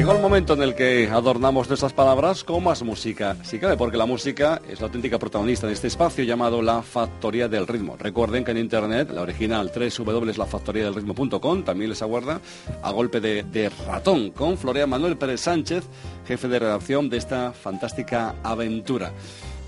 Llegó el momento en el que adornamos nuestras palabras con más música. Sí cabe, porque la música es la auténtica protagonista de este espacio llamado La Factoría del Ritmo. Recuerden que en internet, la original www.lafactoriadelritmo.com también les aguarda a golpe de, de ratón con Florea Manuel Pérez Sánchez, jefe de redacción de esta fantástica aventura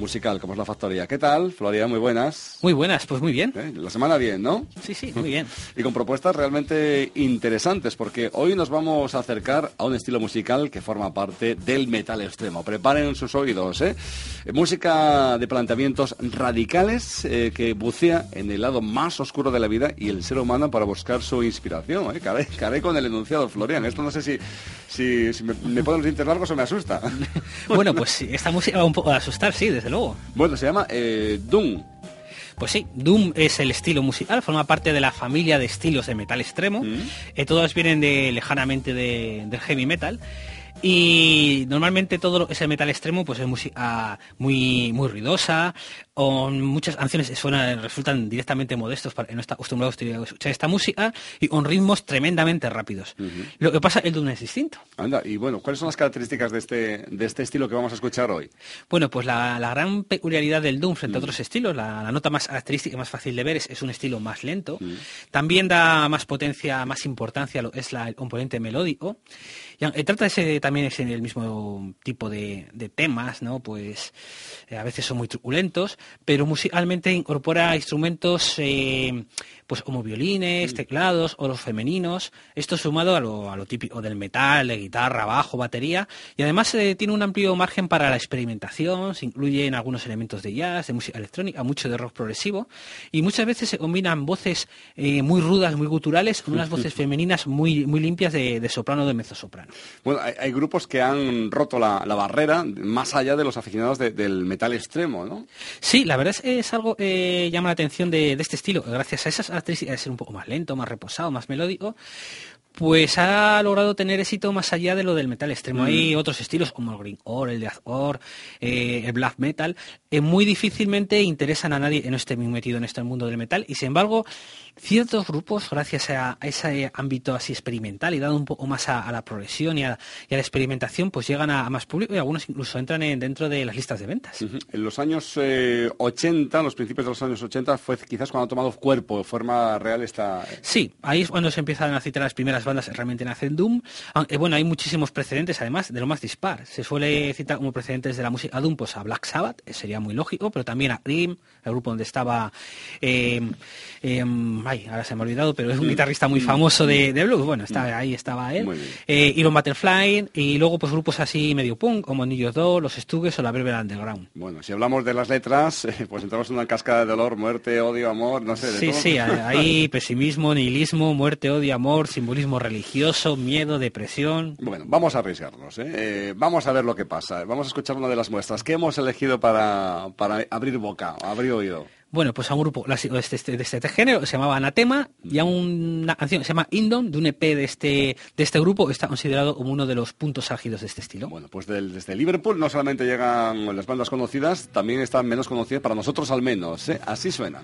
musical como es la factoría. ¿Qué tal, Floria? Muy buenas. Muy buenas, pues muy bien. ¿Eh? La semana bien, ¿no? Sí, sí, muy bien. y con propuestas realmente interesantes, porque hoy nos vamos a acercar a un estilo musical que forma parte del metal extremo. Preparen sus oídos, ¿eh? Música de planteamientos radicales eh, que bucea en el lado más oscuro de la vida y el ser humano para buscar su inspiración. ¿eh? Caré, con el enunciado, Florian. Esto no sé si, si, me, me ponen los dientes largos o me asusta. bueno, pues esta música va un poco a asustar, sí, desde luego. Bueno, se llama eh, Doom. Pues sí, Doom es el estilo musical, forma parte de la familia de estilos de metal extremo. Mm. Eh, todos vienen de lejanamente del heavy metal. Y normalmente todo ese metal extremo pues es música muy, muy ruidosa, o muchas canciones suenan, resultan directamente modestos, para, no está acostumbrados a escuchar esta música, y con ritmos tremendamente rápidos. Lo que pasa, el Doom es distinto. Anda, y bueno, ¿cuáles son las características de este, de este estilo que vamos a escuchar hoy? Bueno, pues la, gran peculiaridad del Doom frente a otros estilos, la, nota más característica y más fácil de ver es, es un estilo más lento. También da más potencia, más importancia, es la, el componente melódico. Y, trata ese, también es el mismo tipo de, temas, ¿no? Pues eh, a veces son muy truculentos, pero musicalmente incorpora instrumentos eh, pues como violines, mm. teclados o los femeninos, esto sumado a lo, a lo típico del metal, de guitarra, bajo, batería, y además eh, tiene un amplio margen para la experimentación, se incluyen algunos elementos de jazz, de música electrónica, mucho de rock progresivo, y muchas veces se combinan voces eh, muy rudas, muy guturales, con unas voces femeninas muy, muy limpias de, soprano o de mezzosoprano. Bueno, hay, grupos que han roto la, barrera más allá de los aficionados del metal extremo, ¿no? Sí, la verdad es, algo que llama la atención de, de este estilo, gracias a esas característica de ser un poco más lento, más reposado, más melódico, pues ha logrado tener éxito más allá de lo del metal extremo. Hay mm. otros estilos como el green core, el deathcore, eh, el black metal, que muy difícilmente interesan a nadie esté muy metido en este mundo del metal y sin embargo ciertos grupos, gracias a, ese ámbito así experimental y dado un poco más a, la progresión y a, la experimentación, pues llegan a, más público y algunos incluso entran dentro de las listas de ventas. En los años 80, eh, los principios de los años 80, fue quizás cuando ha tomado cuerpo, forma real esta... Sí, ahí es cuando se empiezan a citar las primeras bandas que realmente nacen Doom. Aunque, bueno, hay muchísimos precedentes, además, de lo más dispar. Se suele citar como precedentes de la música Doom, pues a Black Sabbath, sería muy lógico, pero también a Cream, el grupo donde estaba... Eh, ay, ahora se me ha olvidado, pero es un mm. guitarrista muy famoso de, de blues. Bueno, está, mm. ahí estaba él. Eh, Iron Butterfly y luego pues grupos así medio punk, como Niños 2, Los Estugues o La Berber Underground. Bueno, si hablamos de las letras, eh, pues entramos en una cascada de dolor, muerte, odio, amor, no sé. De sí, sí, hay pesimismo, nihilismo, muerte, odio, amor, simbolismo religioso, miedo, depresión. Bueno, vamos a arriesgarnos, ¿eh? ¿eh? vamos a ver lo que pasa. Vamos a escuchar una de las muestras. ¿Qué hemos elegido para, para abrir boca, abrir oído? Bueno, pues a un grupo de este, este, de este, género, se llamaba Anatema, y a una canción que se llama Indom, de un EP de este, de este grupo, está considerado como uno de los puntos álgidos de este estilo. Bueno, pues desde Liverpool no solamente llegan las bandas conocidas, también están menos conocidas, para nosotros al menos, ¿eh? así suenan.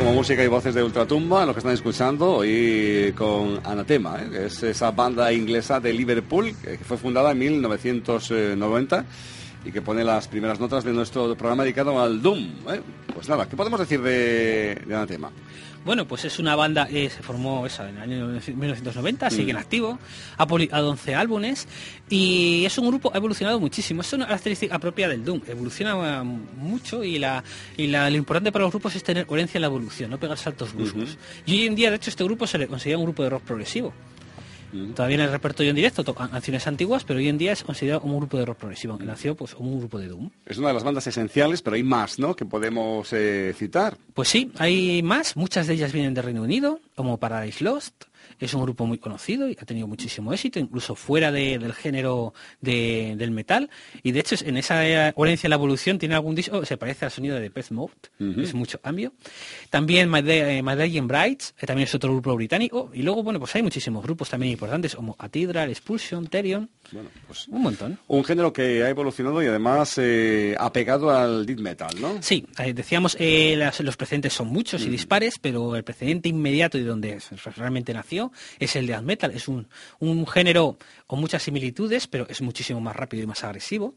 Como música y voces de Ultratumba, lo que están escuchando hoy con Anatema, ¿eh? que es esa banda inglesa de Liverpool que fue fundada en 1990 y que pone las primeras notas de nuestro programa dedicado al Doom. ¿eh? Pues nada, ¿qué podemos decir de, de Anatema? Bueno, pues es una banda que se formó esa, en el año 1990, sigue en mm. activo, ha publicado 11 álbumes y es un grupo, ha evolucionado muchísimo. Es una característica propia del Doom, evoluciona mucho y, la, y la, lo importante para los grupos es tener coherencia en la evolución, no pegar saltos bruscos. Y hoy en día, de hecho, este grupo se le considera un grupo de rock progresivo. Todavía en el repertorio en directo tocan canciones antiguas, pero hoy en día es considerado como un grupo de rock progresivo, aunque nació pues como un grupo de Doom. Es una de las bandas esenciales, pero hay más, ¿no?, que podemos eh, citar. Pues sí, hay más. Muchas de ellas vienen de Reino Unido, como Paradise Lost, es un grupo muy conocido y ha tenido muchísimo éxito, incluso fuera del género del metal. Y de hecho, en esa coherencia de la evolución tiene algún disco, se parece al sonido de Depeche Mode, es mucho cambio. También My, Day, Brights, eh, también es otro grupo británico. Y luego, bueno, pues hay muchísimos grupos también importantes, como Atidral, Expulsion, Therion. Bueno, pues un montón. Un género que ha evolucionado y además eh, ha pegado al death metal, ¿no? Sí, eh, decíamos, los precedentes son muchos y dispares, pero el precedente inmediato y donde realmente nació es el death metal. Es un, género con muchas similitudes, pero es muchísimo más rápido y más agresivo.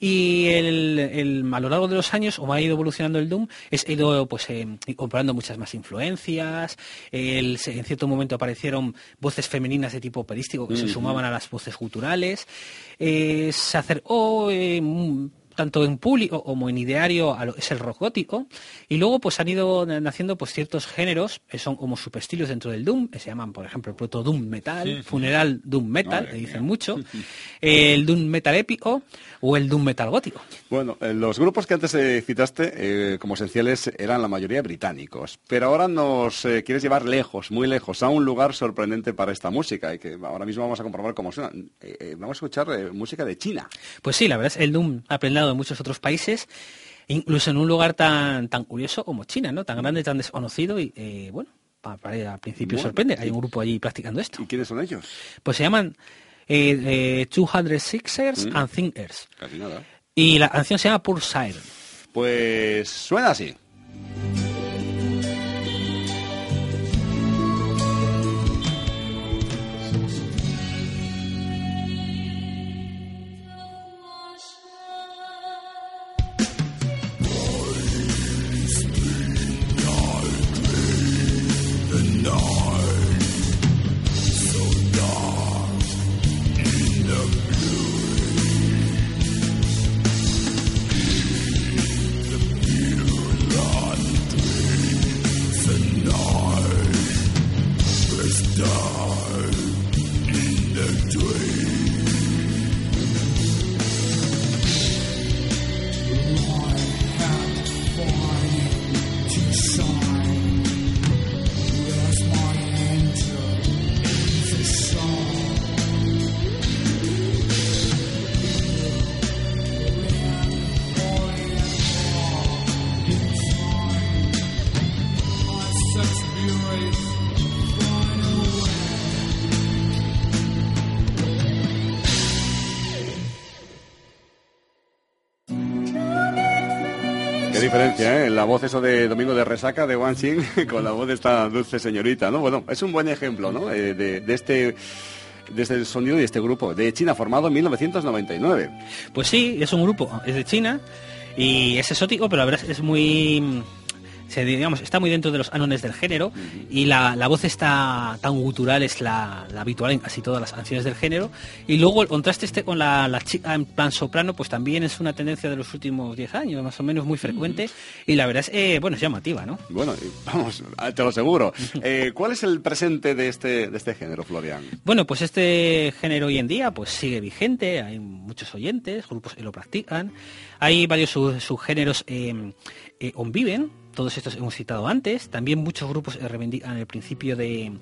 Y el, a lo largo de los años, como ha ido evolucionando el Doom, es ido pues eh, comprando muchas más influencias. en cierto momento aparecieron voces femeninas de tipo operístico que se sumaban a las voces culturales. Eh, se acercó eh, tanto en público como en ideario es el rock gótico. Y luego pues han ido naciendo pues ciertos géneros que son como subestilos dentro del doom que se llaman por ejemplo el proto doom metal funeral doom metal que dicen mucho el doom metal épico o el doom metal gótico. Bueno eh, los grupos que antes eh, citaste eh, como esenciales eran la mayoría británicos. Pero ahora nos quieres llevar lejos muy lejos a un lugar sorprendente para esta música y que ahora mismo vamos a comprobar cómo suena. Vamos a escuchar música de China. Pues sí la verdad es el doom aprendido de muchos otros países, incluso en un lugar tan, tan curioso como China, ¿no? Tan grande, tan desconocido y, eh, bueno, para, al principio sorprende. Hay un grupo allí practicando esto. ¿Y quiénes son ellos? Pues se llaman eh, eh, 200 Sixers mm. and Thinkers. Casi nada. Y la canción se llama Siren. Pues suena así. Diferencia, ¿eh? La voz eso de Domingo de Resaca de Wang con la voz de esta dulce señorita, ¿no? Bueno, es un buen ejemplo, ¿no? Eh, de, de, este de este sonido y este grupo de China formado en 1999. Pues sí, es un grupo, es de China y es exótico, pero la verdad es muy digamos, está muy dentro de los ánones del género y la, voz está tan gutural, es la, habitual en casi todas las canciones del género. Y luego el contraste este con la, chica en plan soprano, pues también es una tendencia de los últimos 10 años, más o menos muy frecuente. Y la verdad es, eh, bueno, es llamativa, ¿no? Bueno, vamos, te lo aseguro. Eh, ¿Cuál es el presente de este, de este género, Florian? Bueno, pues este género hoy en día pues sigue vigente, hay muchos oyentes, grupos que lo practican, hay varios subgéneros eh, eh, conviven, todos estos hemos citado antes, también muchos grupos reivindican el principio de,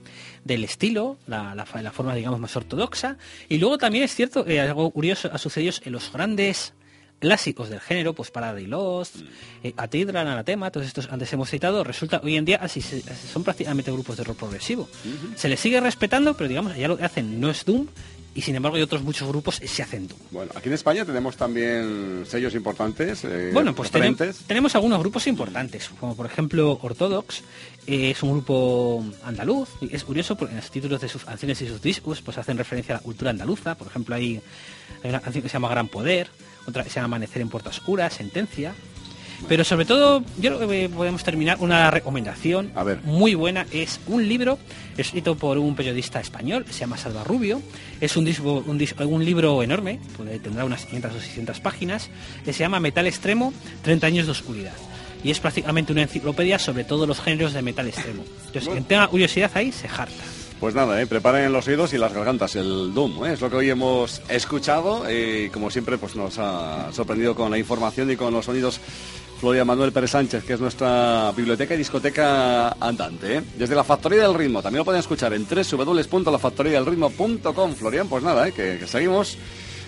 del estilo, la, la, forma digamos más ortodoxa, y luego también es cierto que algo curioso ha sucedido en los grandes clásicos del género, pues Paradise Lost, mm. eh, Atidran, Anatema, todos estos antes hemos citado, resulta hoy en día así son prácticamente grupos de rock progresivo. Se les sigue respetando, pero digamos, ya lo que hacen no es Doom, y sin embargo hay otros muchos grupos que se hacen Doom. Bueno, aquí en España tenemos también sellos importantes. Eh, bueno, pues tenemos algunos grupos importantes, como por ejemplo Orthodox, eh, es un grupo andaluz, y es curioso porque en los títulos de sus canciones y sus discos pues hacen referencia a la cultura andaluza, por ejemplo hay, hay una canción que se llama Gran Poder, otra que se llama Amanecer en Puerta Oscura, Sentencia, pero sobre todo, yo creo que podemos terminar una recomendación muy buena. Es un libro escrito por un periodista español, se llama Salva Rubio. Es un, disco, un, libro enorme, tendrá unas 500 o 600 páginas, que se llama Metal Extremo, 30 años de oscuridad. Y es prácticamente una enciclopedia sobre todos los géneros de metal extremo. Entonces, quien tenga curiosidad ahí, se jarta. Pues nada, ¿eh? preparen los oídos y las gargantas, el Doom, ¿eh? es lo que hoy hemos escuchado y como siempre pues nos ha sorprendido con la información y con los sonidos Florian Manuel Pérez Sánchez, que es nuestra biblioteca y discoteca andante. ¿eh? Desde la Factoría del Ritmo, también lo pueden escuchar en www.lafactoriadelritmo.com. Florian, pues nada, ¿eh? que, seguimos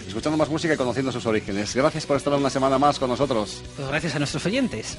escuchando más música y conociendo sus orígenes. Gracias por estar una semana más con nosotros. Pues gracias a nuestros oyentes.